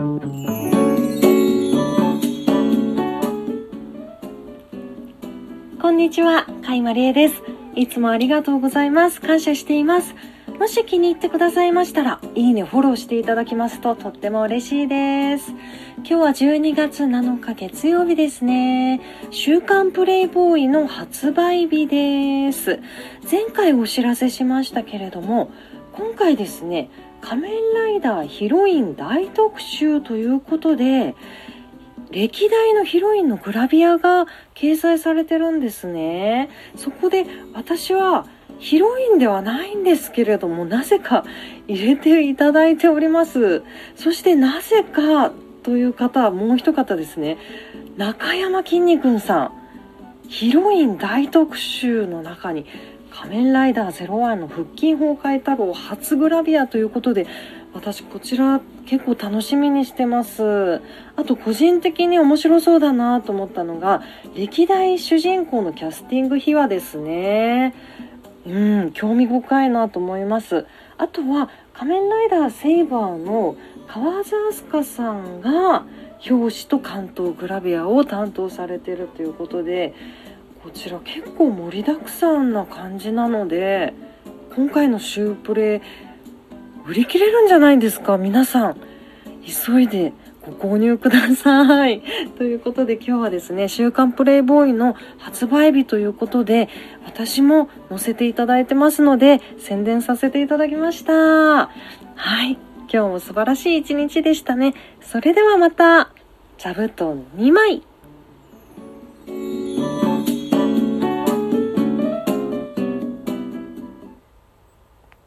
こんにちは、かいまりえです。いつもありがとうございます。感謝しています。もし気に入ってくださいましたら、いいね、フォローしていただきますととっても嬉しいです。今日は12月7日月曜日ですね。週刊プレイボーイの発売日です。前回お知らせしましたけれども、今回ですね、仮面ライダーヒロイン大特集ということで、歴代のヒロインのグラビアが掲載されてるんですね。そこで私はヒロインではないんですけれども、なぜか入れていただいております。そしてなぜかという方もう一方ですね。中山きんに君さん。ヒロイン大特集の中に仮面ライダー01の腹筋崩壊太郎初グラビアということで、私こちら結構楽しみにしてます。あと個人的に面白そうだなと思ったのが、歴代主人公のキャスティング秘話ですね。うん、興味深いなと思います。あとは仮面ライダーセイバーの川津明日香さんが表紙と関東グラビアを担当されてるということで、こちら結構盛りだくさんな感じなので、今回のシュープレ売り切れるんじゃないですか皆さん。急いでご購入ください。ということで今日はですね、週刊プレイボーイの発売日ということで、私も載せていただいてますので、宣伝させていただきました。はい。今日も素晴らしい一日でしたね。それではまた、座布団2枚。